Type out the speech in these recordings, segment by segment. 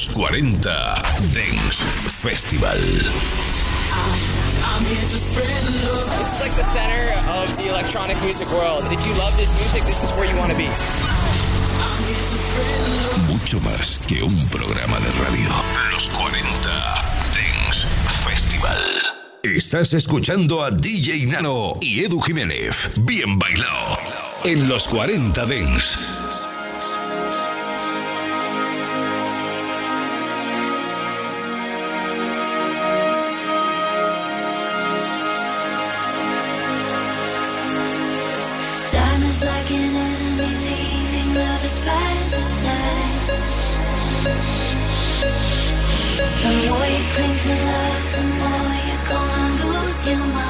Los 40 Dance Festival. Is like the center of the electronic music world. If you love this music, this is where you want to be. Mucho más que un programa de radio. Los 40 Dance Festival. Estás escuchando a DJ Nano y Edu Jiménez. Bien bailado. En los 40 Dance. Cling to love, the more you're gonna lose your mind.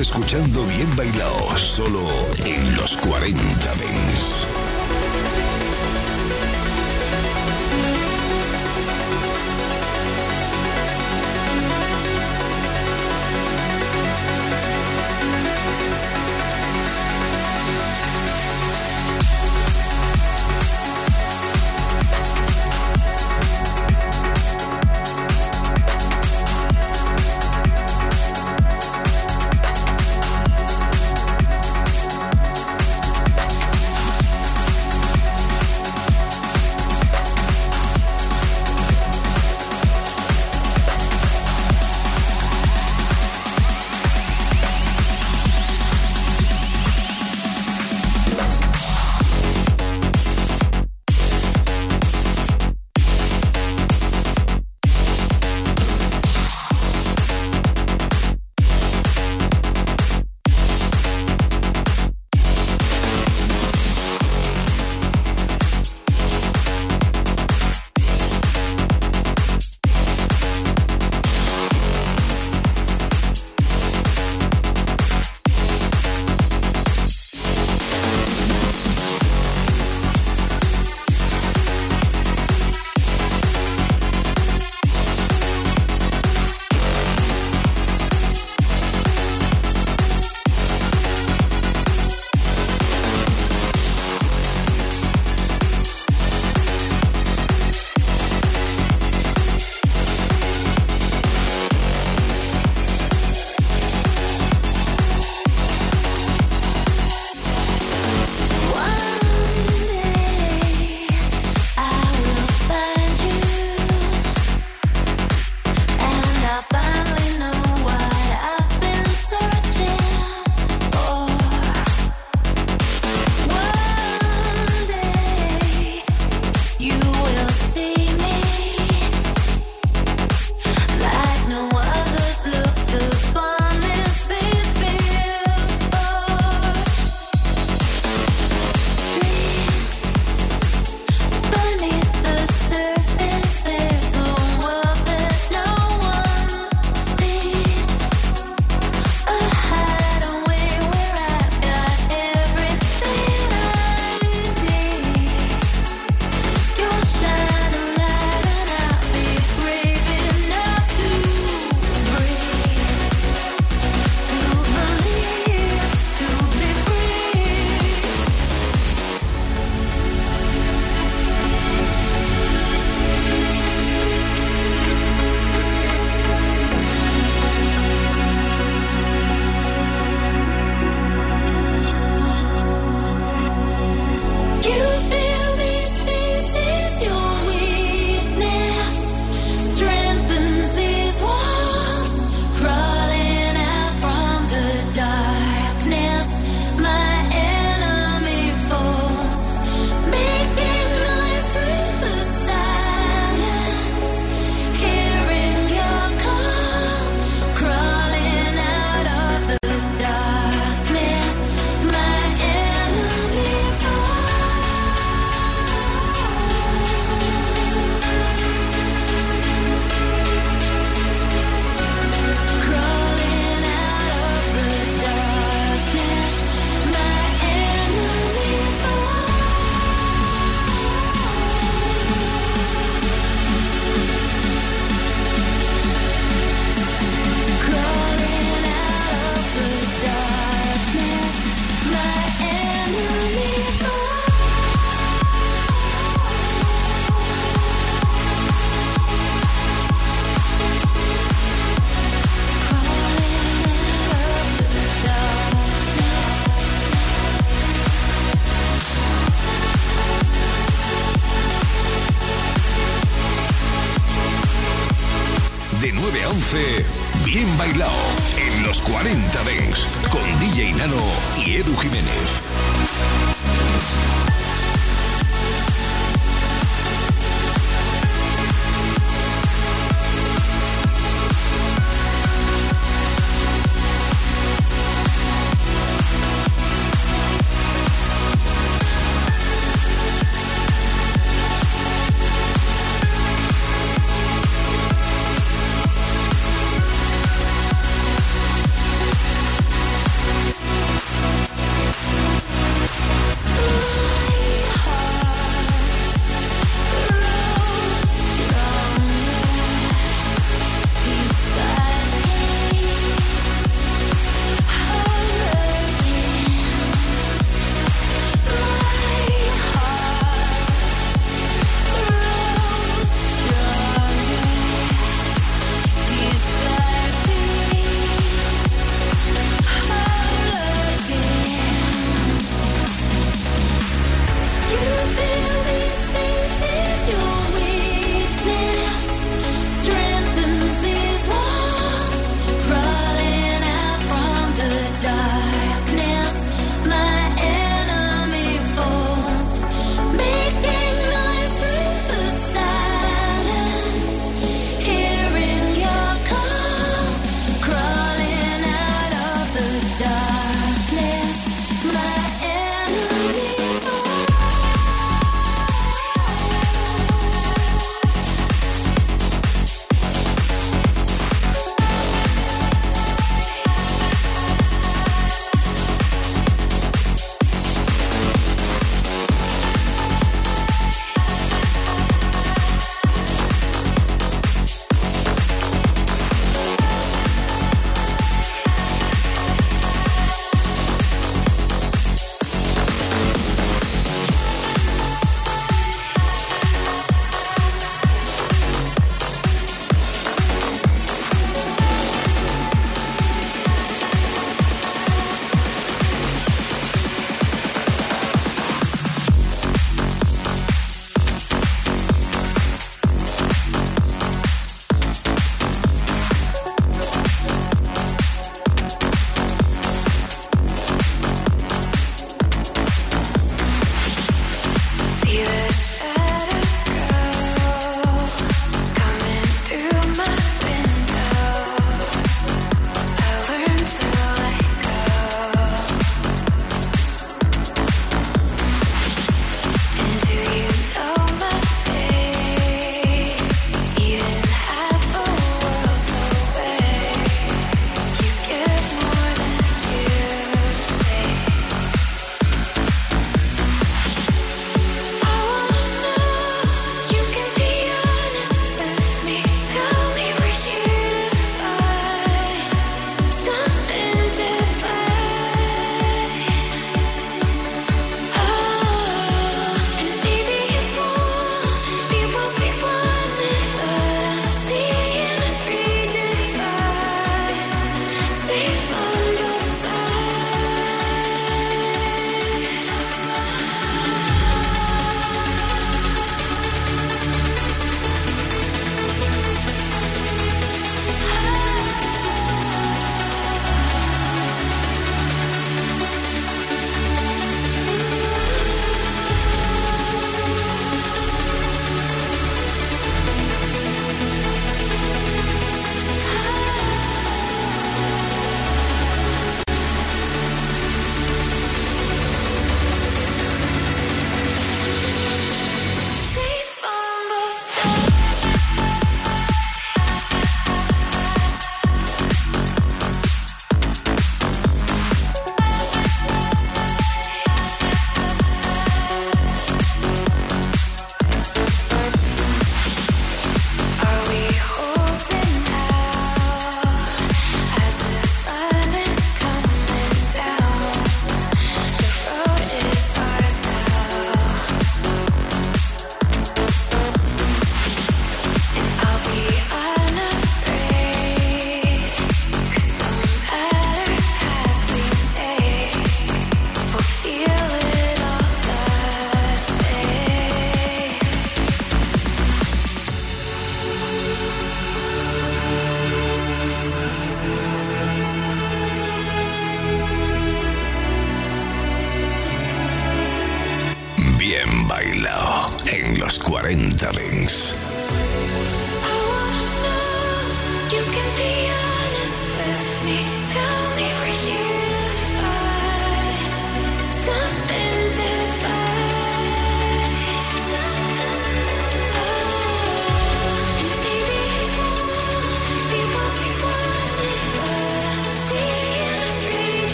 Escuchando Bien Bailado solo en los 40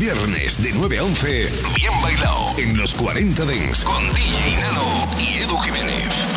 viernes de 9 a 11, bien bailado en los 40 Dents con DJ Nano y Edu Jiménez.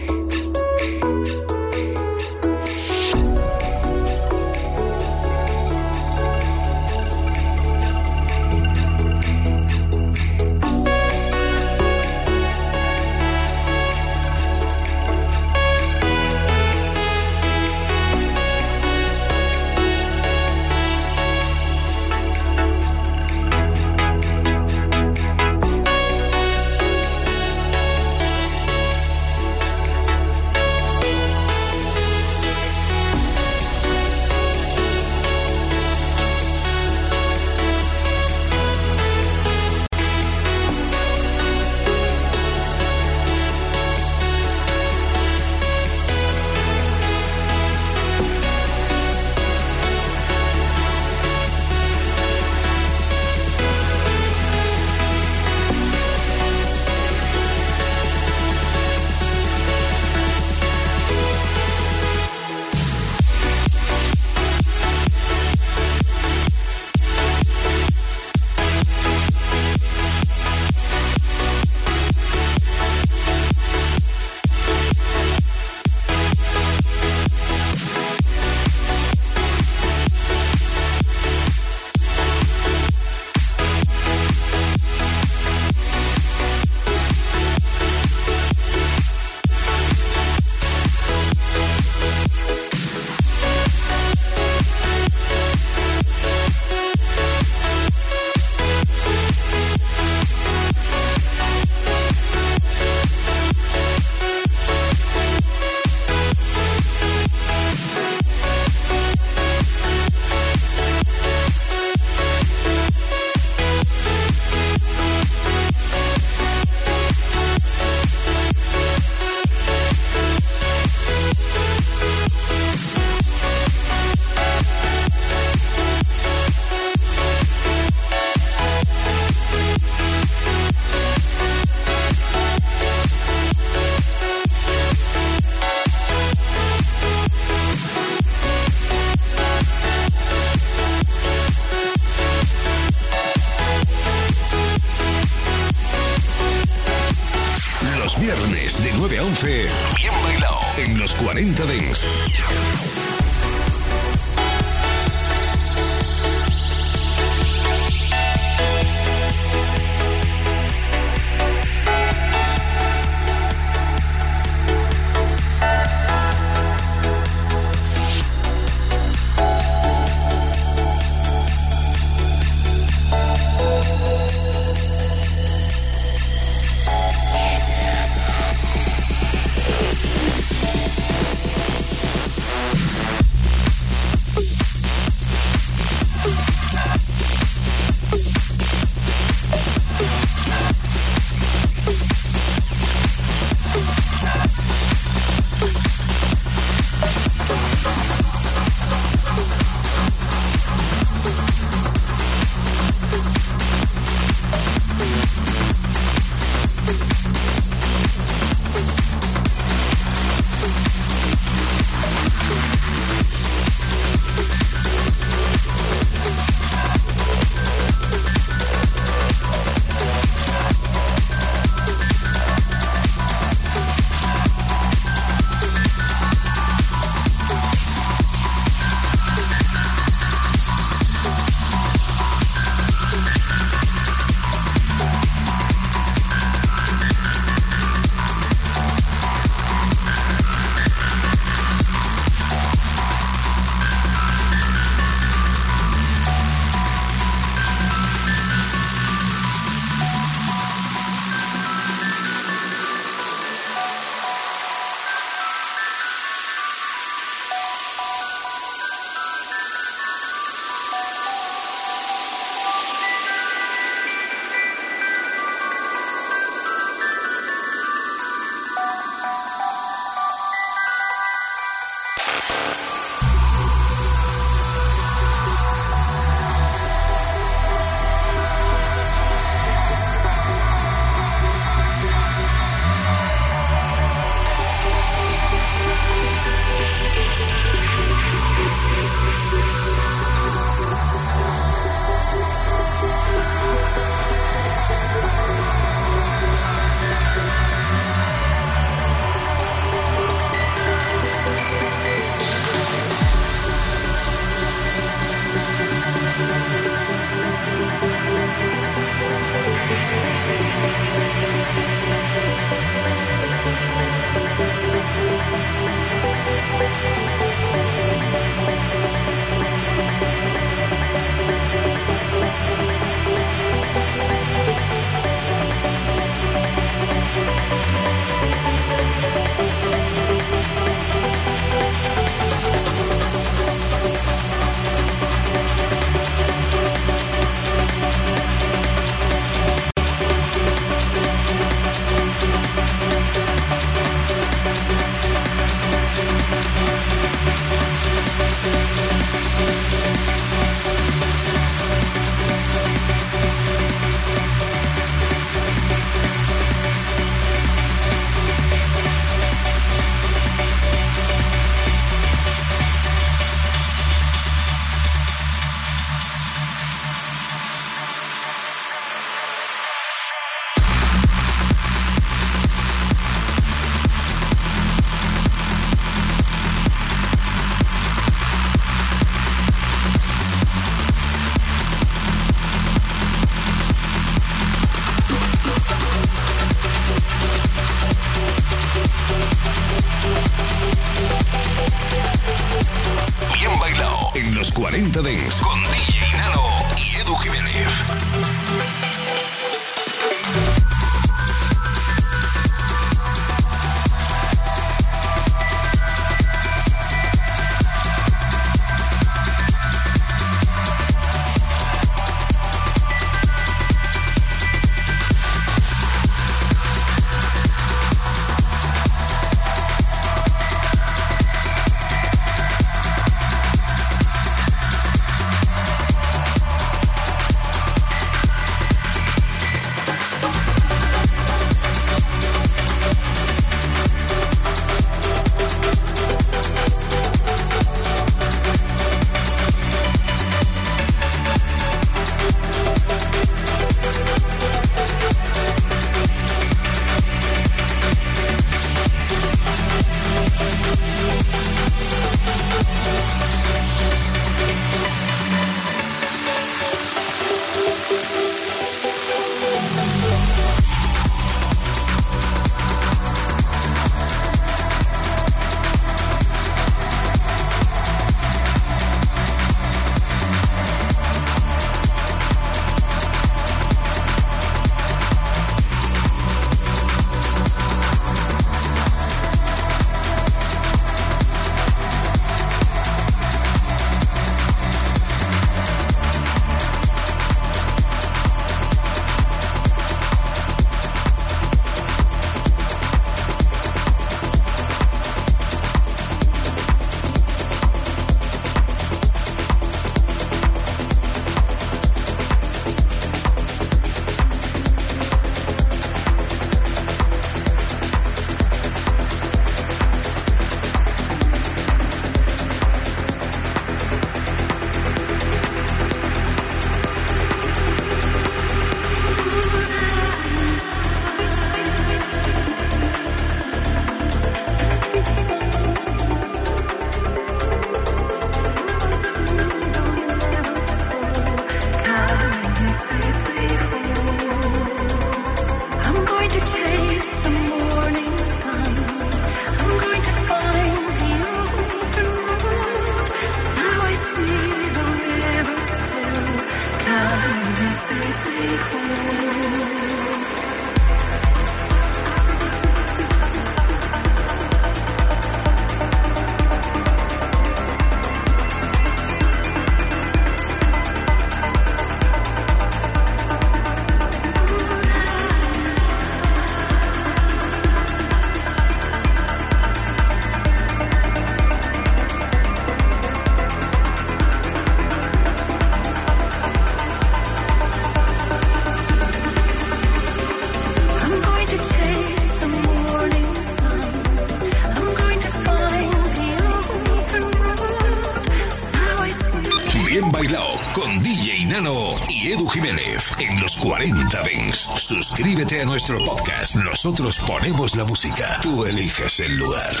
Suscríbete a nuestro podcast. Nosotros ponemos la música. Tú eliges el lugar.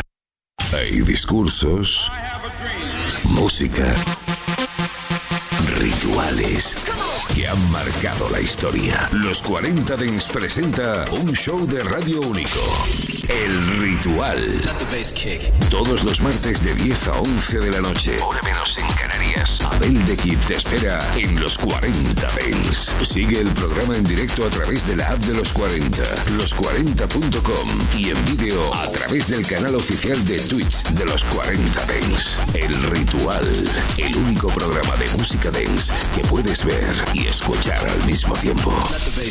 Hay discursos, música, rituales que han marcado la historia. Los 40 Dents presenta un show de radio único. El Ritual. Todos los martes de 10 a 11 de la noche. Hora menos Canarias. Abel de Kid te espera en los 40 Dents. Sigue el programa en directo a través de la app de los 40, los40.com y en vídeo a través del canal oficial de Twitch de los 40 Dents. El Ritual, el único programa de música dance que puedes ver y escuchar al mismo tiempo.